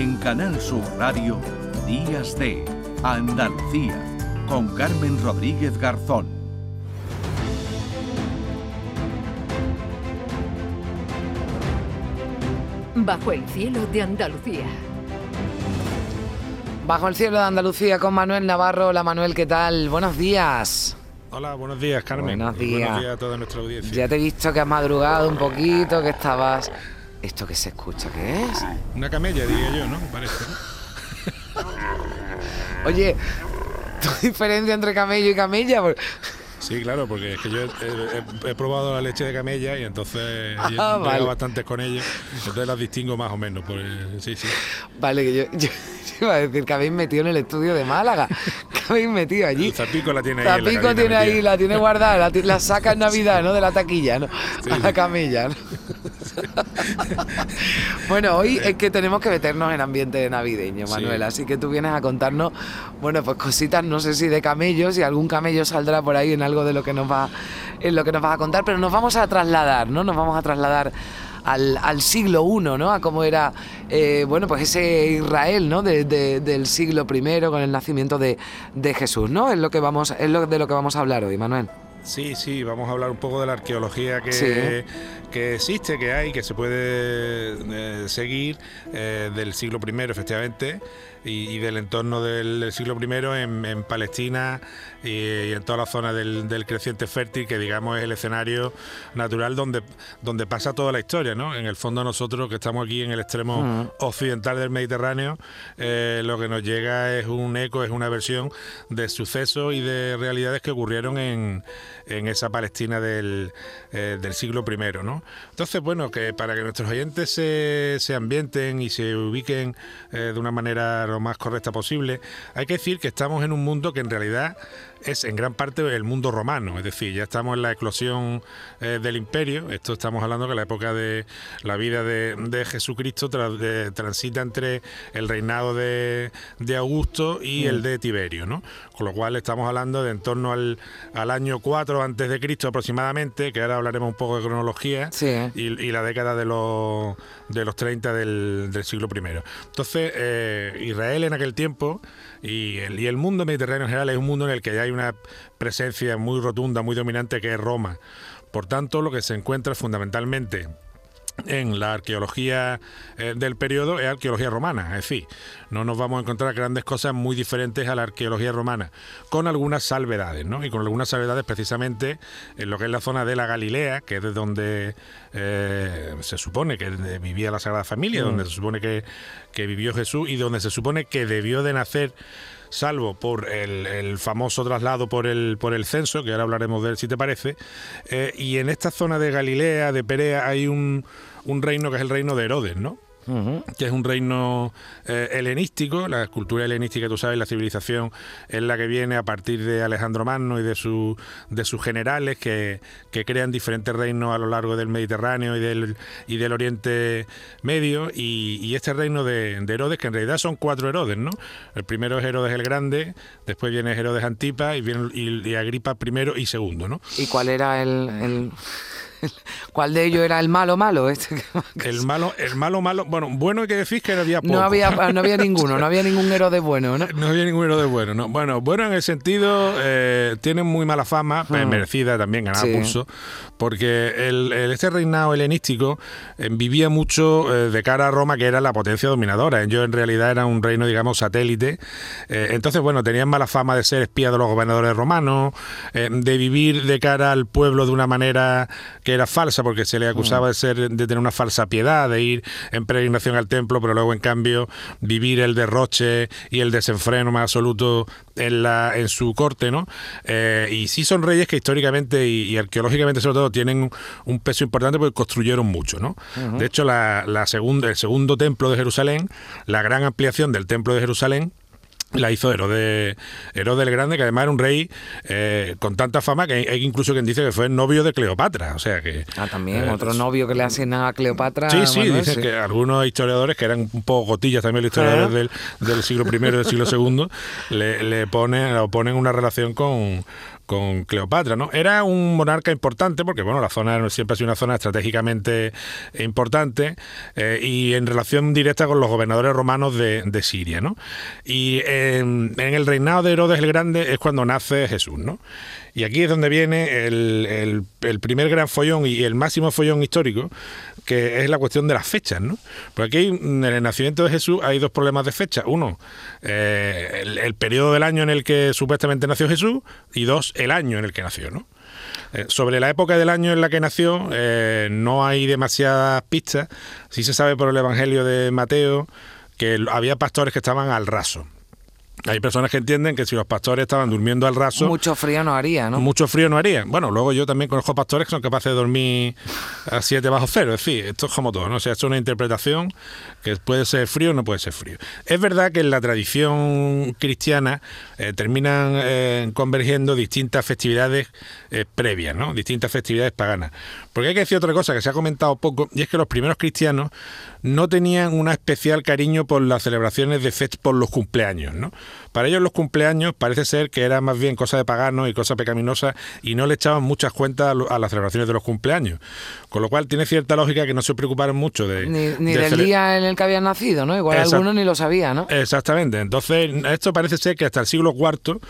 En Canal Sur Radio, Días de Andalucía, con Carmen Rodríguez Garzón. Bajo el cielo de Andalucía. Bajo el cielo de Andalucía con Manuel Navarro. Hola Manuel, ¿qué tal? Buenos días. Hola, buenos días, Carmen. Buenos días. Buenos días a toda nuestra audiencia. Ya te he visto que has madrugado un poquito, que estabas... ¿Esto que se escucha qué es? Una camella, diría yo, ¿no? Parece. Oye, ¿tu diferencia entre camello y camella? Sí, claro, porque es que yo he, he- he probado la leche de camella y entonces Ah, he vale. bastantes con ellos. Entonces las distingo más o menos. Por el- sí, sí. Vale, que yo, yo- yo iba a decir que habéis metido en el estudio de Málaga. Que habéis metido allí. Zapico la tiene ahí. Zapico tiene ahí, la tiene guardada, la, saca en Navidad, ¿no? De la taquilla, ¿no? Sí, a la sí. camilla, ¿no? bueno, hoy es que tenemos que meternos en ambiente navideño, Sí. Manuel, así que tú vienes a contarnos, bueno, pues cositas, no sé si de camellos, si algún camello saldrá por ahí en algo de lo que nos va, en lo que nos vas a contar, pero nos vamos a trasladar, ¿no? Nos vamos a trasladar al, al siglo I, ¿no? A cómo era, eh, bueno, pues ese Israel, ¿no? De- de- del siglo I con el nacimiento de, de Jesús, ¿no? Es lo que vamos, es lo de lo que vamos a hablar hoy, Manuel. Sí, sí, vamos a hablar un poco de la arqueología que, Sí. que existe, que hay, que se puede eh, seguir eh, del siglo I, efectivamente, y, y del entorno del, del siglo I en, en Palestina y, y en toda la zona del, del creciente fértil, que digamos es el escenario natural donde, donde pasa toda la historia, ¿no? En el fondo nosotros que estamos aquí en el extremo Mm. occidental del Mediterráneo, eh, lo que nos llega es un eco, es una versión de sucesos y de realidades que ocurrieron en, en esa Palestina del, eh, del siglo I, ¿no? Entonces, bueno, que para que nuestros oyentes se, se ambienten y se ubiquen eh, de una manera lo más correcta posible, hay que decir que estamos en un mundo que en realidad es en gran parte el mundo romano, es decir, ya estamos en la eclosión eh, del imperio, esto estamos hablando que la época de la vida de, de Jesucristo tra- de- transita entre el reinado de, de Augusto y el de Tiberio, ¿no? Con lo cual estamos hablando de en torno al, al año 4 antes de Cristo aproximadamente, que ahora hablaremos un poco de cronología, Sí. y, y la década de los, de los 30 del, del siglo I. Entonces, eh, Israel en aquel tiempo y el, mundo mediterráneo en general es un mundo en el que ya hay una presencia muy rotunda, muy dominante, que es Roma. Por tanto, lo que se encuentra fundamentalmente en la arqueología eh, del periodo es arqueología romana, es decir, no nos vamos a encontrar grandes cosas muy diferentes a la arqueología romana, con algunas salvedades, ¿no? Y con algunas salvedades precisamente en lo que es la zona de la Galilea, que es de donde eh, se supone que vivía la Sagrada Familia, donde se supone que, que vivió Jesús y donde se supone que debió de nacer salvo por el, el famoso traslado por el, por el censo, que ahora hablaremos de él si te parece, eh, y en esta zona de Galilea, de Perea, hay un, un reino que es el reino de Herodes, ¿no? Que es un reino eh, helenístico, la cultura helenística, tú sabes, la civilización es la que viene a partir de Alejandro Magno y de, su, de sus generales que, que crean diferentes reinos a lo largo del Mediterráneo y del, y del Oriente Medio, y, y este reino de, de Herodes, que en realidad son cuatro Herodes, ¿no? El primero es Herodes el Grande, después viene Herodes Antipas y, viene, y, y Agripa primero y segundo, ¿no? ¿Y cuál era el, el- cuál de ellos era el malo malo? Este El malo, el malo, malo, bueno, bueno hay que decir que había poco. no había no había ninguno, no había ningún héroe de bueno, ¿no? No había ningún héroe bueno, ¿no? Bueno, bueno en el sentido, eh, tienen muy mala fama, Hmm. merecida también, ganada Sí. pulso, porque el, el- este reinado helenístico eh, vivía mucho eh, de cara a Roma, que era la potencia dominadora. Ellos en realidad era un reino, digamos, satélite. Eh, entonces, bueno, tenían mala fama de ser espías de los gobernadores romanos, eh, de vivir de cara al pueblo de una manera que era falsa, porque se le acusaba de ser de tener una falsa piedad, de ir en peregrinación al templo, pero luego en cambio vivir el derroche y el desenfreno más absoluto en la en su corte, ¿no? Eh, y sí son reyes que históricamente y, y arqueológicamente sobre todo tienen un peso importante porque construyeron mucho, ¿no? De hecho, la, la segunda, el segundo templo de Jerusalén, la gran ampliación del templo de Jerusalén la hizo Herodes, Herodes el Grande, que además era un rey eh, con tanta fama que hay, incluso quien dice que fue el novio de Cleopatra. O sea que. Ah, también, eh, otro novio que le hacen a Cleopatra. Sí, sí, dicen sí. que algunos historiadores, que eran un poco gotillas también los historiadores del, del siglo I y del siglo II, le, le ponen, le ponen una relación con, con Cleopatra, ¿no? Era un monarca importante porque, bueno, la zona siempre ha sido una zona estratégicamente importante eh, y en relación directa con los gobernadores romanos de, Siria, ¿no? Y en, el reinado de Herodes el Grande es cuando nace Jesús, ¿no? Y aquí es donde viene el, primer gran follón y el máximo follón histórico, que es la cuestión de las fechas, ¿no? Porque aquí en el nacimiento de Jesús hay dos problemas de fecha. Uno, eh, el, periodo del año en el que supuestamente nació Jesús y dos, el año en el que nació, ¿no? Eh, sobre la época del año en la que nació eh, no hay demasiadas pistas. Sí se sabe por el Evangelio de Mateo que había pastores que estaban al raso. Hay personas que entienden que si los pastores estaban durmiendo al raso... Mucho frío no haría, ¿no? Mucho frío no haría. Bueno, luego yo también conozco pastores que son capaces de dormir a 7 bajo cero. Es decir, esto es como todo, ¿no? O sea, esto es una interpretación que puede ser frío o no puede ser frío. Es verdad que en la tradición cristiana eh, terminan eh, convergiendo distintas festividades eh, previas, ¿no? Distintas festividades paganas. Porque hay que decir otra cosa que se ha comentado poco, y es que los primeros cristianos no tenían un especial cariño por las celebraciones de fest por los cumpleaños, ¿no? Para ellos los cumpleaños parece ser que era más bien cosa de paganos y cosa pecaminosa y no le echaban muchas cuentas a las celebraciones de los cumpleaños. Con lo cual tiene cierta lógica que no se preocuparon mucho de... Ni, del día en el que habían nacido, ¿no? Igual algunos ni lo sabían, ¿no? Exactamente. Entonces, esto parece ser que hasta el siglo IV,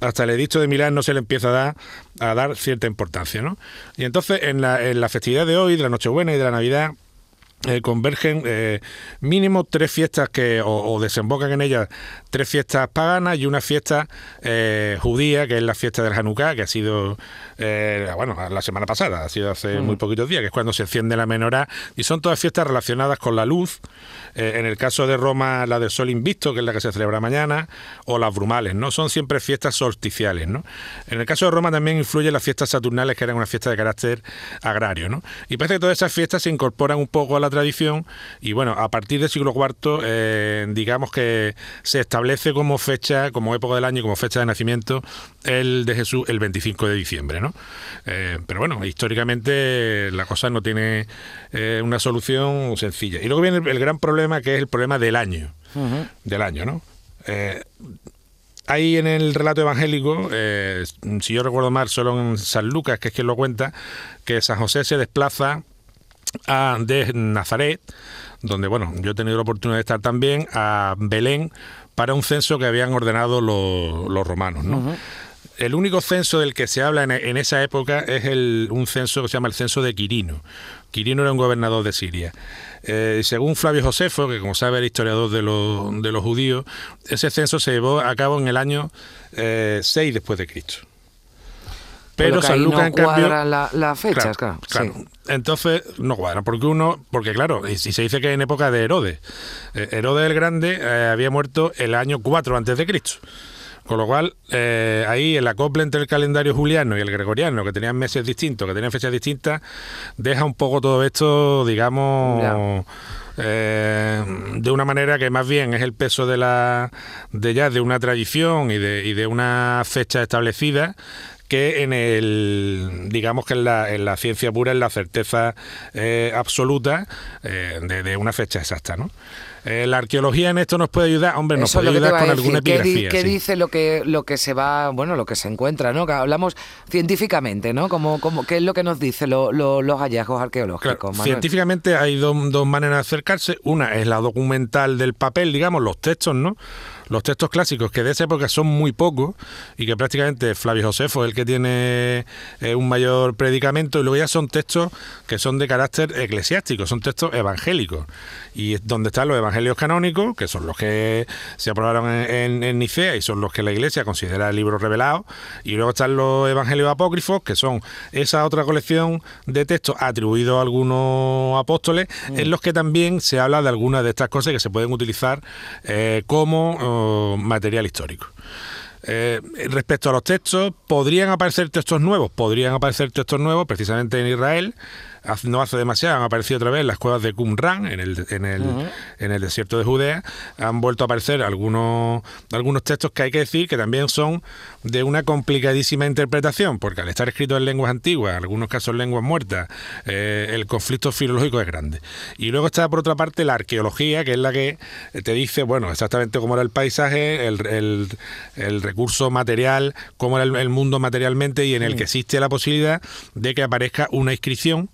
hasta el edicto de Milán, no se le empieza a dar, a dar cierta importancia, ¿no? Y entonces, en la, en la festividad de hoy, de la Nochebuena y de la Navidad, eh, convergen eh, mínimo tres fiestas que o, desembocan en ellas tres fiestas paganas y una fiesta eh, judía que es la fiesta del Hanukkah que ha sido bueno la semana pasada ha sido hace mm. muy poquitos días que es cuando se enciende la menorá y son todas fiestas relacionadas con la luz en el caso de Roma la del Sol Invisto que es la que se celebra mañana o las brumales no son siempre fiestas solsticiales no en el caso de Roma también influyen las fiestas saturnales que eran una fiesta de carácter agrario no y parece que todas esas fiestas se incorporan un poco a la tradición y bueno, a partir del siglo IV eh, digamos que se establece como fecha, como época del año, como fecha de nacimiento el de Jesús el 25 de diciembre, ¿no? Eh, pero bueno, históricamente la cosa no tiene eh, una solución sencilla. Y luego viene el, gran problema que es el problema del año, del año, ¿no? Hay en el relato evangélico, si yo recuerdo mal, solo en San Lucas, que es quien lo cuenta, que San José se desplaza a, de Nazaret, donde bueno, yo he tenido la oportunidad de estar también, a Belén, para un censo que habían ordenado los, romanos. ¿no? El único censo del que se habla en, esa época es el, un censo que se llama el censo de Quirino. Quirino era un gobernador de Siria. Eh, según Flavio Josefo, que como sabe el historiador de, los, de los judíos, ese censo se llevó a cabo en el año 6 eh, después de Cristo. Pero San Lucas, en cambio. las fechas, claro. Entonces, no cuadra, porque uno. Porque, claro, si se dice que en época de Herodes. Eh, Herodes el Grande eh, había muerto el año 4 antes de Cristo. Con lo cual, eh, ahí el acople entre el calendario juliano y el gregoriano, que tenían meses distintos, que tenían fechas distintas, deja un poco todo esto, digamos. de una manera que más bien es el peso de la de ya de una tradición y de, y de una fecha establecida que en el, digamos que en la, en la ciencia pura, en la certeza eh, absoluta eh, de, una fecha exacta, ¿no? Eh, la arqueología en esto nos puede ayudar, hombre, nos puede ayudar con alguna epigrafía. ¿Qué, dice lo que lo que se va, bueno, lo que se encuentra, ¿no? hablamos científicamente, ¿no? Como, como, ¿Qué es lo que nos dice los hallazgos arqueológicos? científicamente hay dos, dos maneras de acercarse. Una es la documental del papel, digamos, los textos, ¿no? Los textos clásicos, que de esa época son muy pocos y que prácticamente Flavio Josefo es el que tiene eh, un mayor predicamento, y luego ya son textos que son de carácter eclesiástico, son textos evangélicos. Y es donde están los evangelios canónicos, que son los que se aprobaron en, Nicea y son los que la Iglesia considera el libro revelado, y luego están los evangelios apócrifos, que son esa otra colección de textos atribuidos a algunos apóstoles, en mm. los que también se habla de algunas de estas cosas que se pueden utilizar eh, como material histórico. Eh, respecto a los textos, ¿podrían aparecer textos nuevos? Podrían aparecer textos nuevos precisamente en Israel no hace demasiado han aparecido otra vez las cuevas de Qumran en el, en el, en el desierto de Judea. Han vuelto a aparecer algunos, algunos textos que hay que decir que también son de una complicadísima interpretación, porque al estar escritos en lenguas antiguas, en algunos casos lenguas muertas, eh, el conflicto filológico es grande. Y luego está por otra parte la arqueología, que es la que te dice, bueno, exactamente cómo era el paisaje, el, el, recurso material, cómo era el, mundo materialmente y en el que existe la posibilidad de que aparezca una inscripción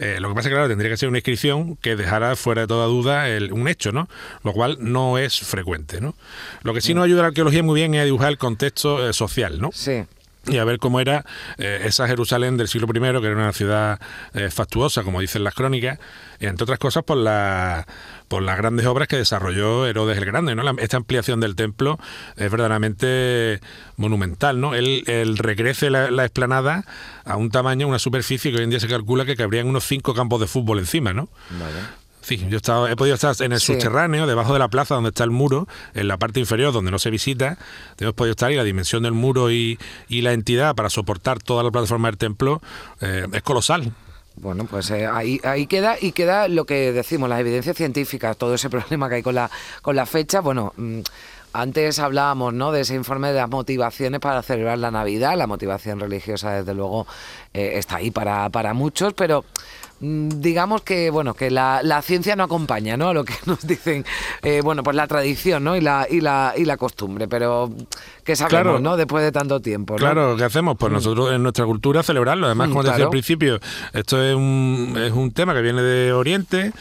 eh, lo que pasa es que, claro, tendría que ser una inscripción que dejara fuera de toda duda un hecho, ¿no? Lo cual no es frecuente, ¿no? Lo que sí nos ayuda a la arqueología muy bien es a dibujar el contexto eh, social, ¿no? Sí y a ver cómo era eh, esa Jerusalén del siglo I, que era una ciudad eh, factuosa, como dicen las crónicas, entre otras cosas por, la, por las grandes obras que desarrolló Herodes el Grande. ¿no? esta ampliación del templo es verdaderamente monumental. ¿no? Él, regrese la, la, explanada a un tamaño, una superficie que hoy en día se calcula que cabrían unos cinco campos de fútbol encima. ¿no? Sí, yo he, estado, he podido estar en el subterráneo, debajo de la plaza donde está el muro, en la parte inferior donde no se visita. Hemos podido estar y la dimensión del muro y, la entidad para soportar toda la plataforma del templo eh, es colosal. Bueno, pues eh, ahí, ahí queda y queda lo que decimos, las evidencias científicas, todo ese problema que hay con la, con la fecha. Bueno, mm, antes hablábamos ¿no? de ese informe de las motivaciones para celebrar la Navidad. La motivación religiosa, desde luego, eh, está ahí para, para muchos, pero digamos que bueno que la, ciencia no acompaña no a lo que nos dicen eh, bueno pues la tradición no y la y la y la costumbre pero que sabemos no después de tanto tiempo claro qué hacemos pues mm. nosotros en nuestra cultura celebrarlo. Además mm, como decía al principio esto es un es un tema que viene de Oriente.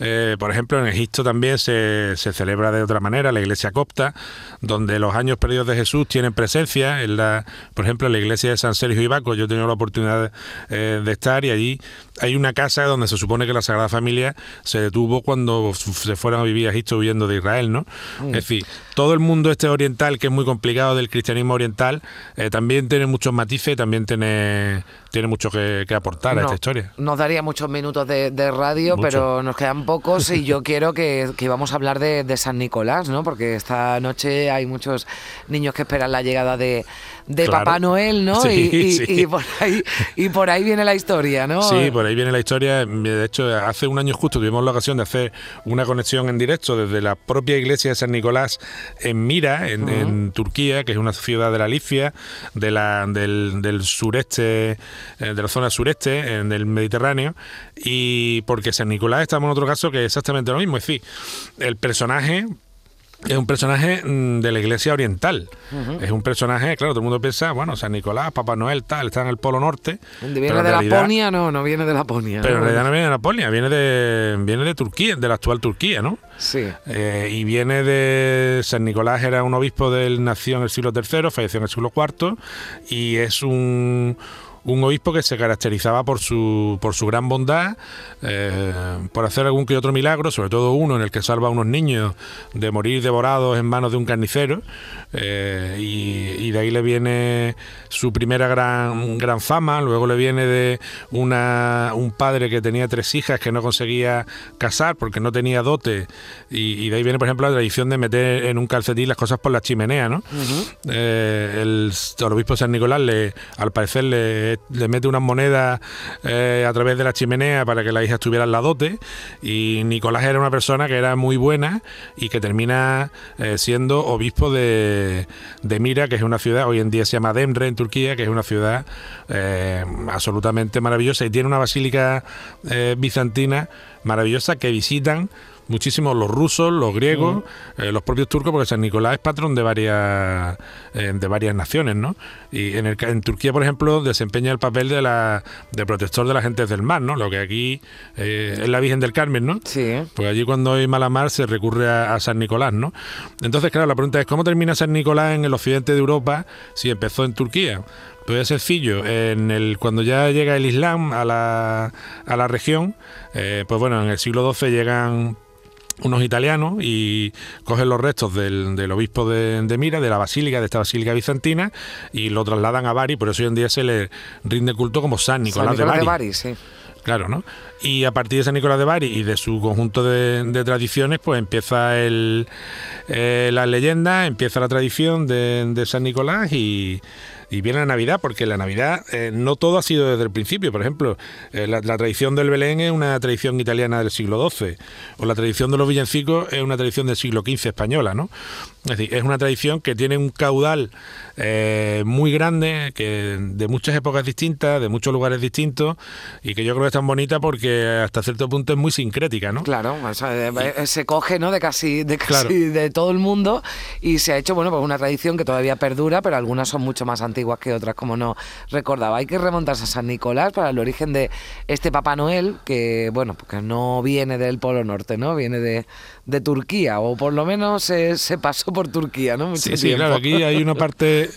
Eh, por ejemplo, en Egipto también se, se, celebra de otra manera la iglesia copta, donde los años perdidos de Jesús tienen presencia. En la, por ejemplo, en la iglesia de San Sergio y Baco, yo he tenido la oportunidad de, eh, de estar y allí hay una casa donde se supone que la Sagrada Familia se detuvo cuando se fueron a vivir a Egipto huyendo de Israel, ¿no? Mm. Es decir, todo el mundo este oriental, que es muy complicado del cristianismo oriental, eh, también tiene muchos matices y también tiene, tiene mucho que, aportar a esta historia. Nos daría muchos minutos de, radio, pero nos quedan pocos y yo quiero que, que vamos a hablar de, de San Nicolás, ¿no? Porque esta noche hay muchos niños que esperan la llegada de de Papá Noel, ¿no? y, por ahí, y por ahí viene la historia, ¿no? Sí, por ahí viene la historia. De hecho, hace un año justo tuvimos la ocasión de hacer una conexión en directo desde la propia iglesia de San Nicolás en Mira, en, Turquía, que es una ciudad de la Licia, de la, del, sureste, eh, de la zona sureste, en del Mediterráneo, y porque San Nicolás estamos en otro caso que es exactamente lo mismo. Es decir, el personaje es un personaje mm, de la iglesia oriental. Es un personaje, claro, todo el mundo piensa, bueno, San Nicolás, Papá Noel, tal, está en el Polo Norte. ¿Viene de Laponia? No, no viene de Laponia. Pero en realidad no viene de Laponia, viene de, viene de Turquía, de la actual Turquía, ¿no? Sí. Eh, y viene de. San Nicolás era un obispo del nació en el siglo III, falleció en el siglo IV, y es un un obispo que se caracterizaba por su, por su gran bondad, eh, por hacer algún que otro milagro, sobre todo uno en el que salva a unos niños de morir devorados en manos de un carnicero, eh, y, de ahí le viene su primera gran, gran fama, luego le viene de una, un padre que tenía tres hijas que no conseguía casar porque no tenía dote, y, de ahí viene, por ejemplo, la tradición de meter en un calcetín las cosas por la chimenea, ¿no? Eh, el, el, obispo San Nicolás, le, al parecer, le le, mete unas monedas eh, a través de la chimenea para que la hija estuviera en la dote. Y Nicolás era una persona que era muy buena y que termina eh, siendo obispo de, Mira, que es una ciudad, hoy en día se llama Demre en Turquía, que es una ciudad eh, absolutamente maravillosa y tiene una basílica bizantina maravillosa que visitan muchísimos los rusos, los griegos, eh, los propios turcos, porque San Nicolás es patrón de varias eh, de varias naciones, ¿no? Y en, el, en Turquía, por ejemplo, desempeña el papel de la de protector de las gentes del mar, ¿no? Lo que aquí eh, es la Virgen del Carmen, ¿no? Sí. Pues allí cuando hay mala mar se recurre a, San Nicolás, ¿no? Entonces, claro, la pregunta es ¿cómo termina San Nicolás en el occidente de Europa si empezó en Turquía? Pues es sencillo, en el, cuando ya llega el Islam a la, a la región, pues bueno, en el siglo XII llegan unos italianos y cogen los restos del, obispo de, Mira, de la basílica, de esta basílica bizantina, y lo trasladan a Bari, por eso hoy en día se le rinde culto como San Nicolás, de Bari. Claro, ¿no? Y a partir de San Nicolás de Bari y de su conjunto de, tradiciones, pues empieza el, eh, la leyenda, empieza la tradición de, San Nicolás y, y viene la Navidad, porque la Navidad eh, no todo ha sido desde el principio. Por ejemplo, eh, la, tradición del Belén es una tradición italiana del siglo XII, o la tradición de los villancicos es una tradición del siglo XV española, ¿no? Es decir, es una tradición que tiene un caudal eh, muy grande, que de muchas épocas distintas, de muchos lugares distintos, y que yo creo que es tan bonita porque hasta cierto punto es muy sincrética, ¿no? Claro, se coge, ¿no? De casi, de casi de todo el mundo y se ha hecho, bueno, pues una tradición que todavía perdura, pero algunas son mucho más antiguas que otras, como no recordaba. Hay que remontarse a San Nicolás para el origen de este Papá Noel, que, bueno, porque no viene del Polo Norte, ¿no? Viene de, de Turquía, o por lo menos se, se pasó por Turquía, ¿no? sí, sí, claro, aquí hay una parte,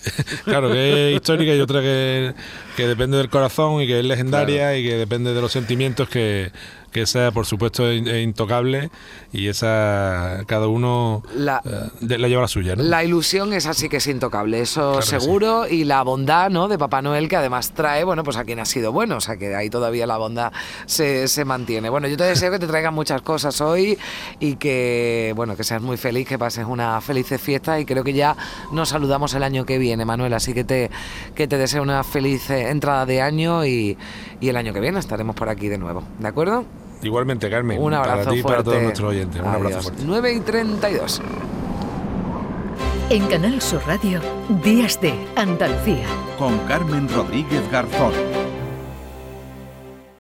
claro, que es histórica y otra que, que depende del corazón y que es legendaria y que depende de los sentimientos que, que esa por supuesto es intocable y esa cada uno la, eh, la lleva la suya. La ilusión es así que es intocable, eso seguro, y la bondad ¿no? de Papá Noel que además trae, bueno, pues a quien ha sido bueno, o sea que ahí todavía la bondad se, se mantiene. Bueno, yo te deseo que te traigan muchas cosas hoy y que, bueno, que seas muy feliz, que pases una feliz fiesta y creo que ya nos saludamos el año que viene, Manuel, así que te, que te deseo una feliz eh, entrada de año y, y el año que viene estaremos por aquí de nuevo, ¿de acuerdo? Igualmente, Carmen. Un abrazo para ti y para todos nuestros oyentes. Un abrazo fuerte. 9 y 32. En Canal Sur Radio, Días de Andalucía. Con Carmen Rodríguez Garzón.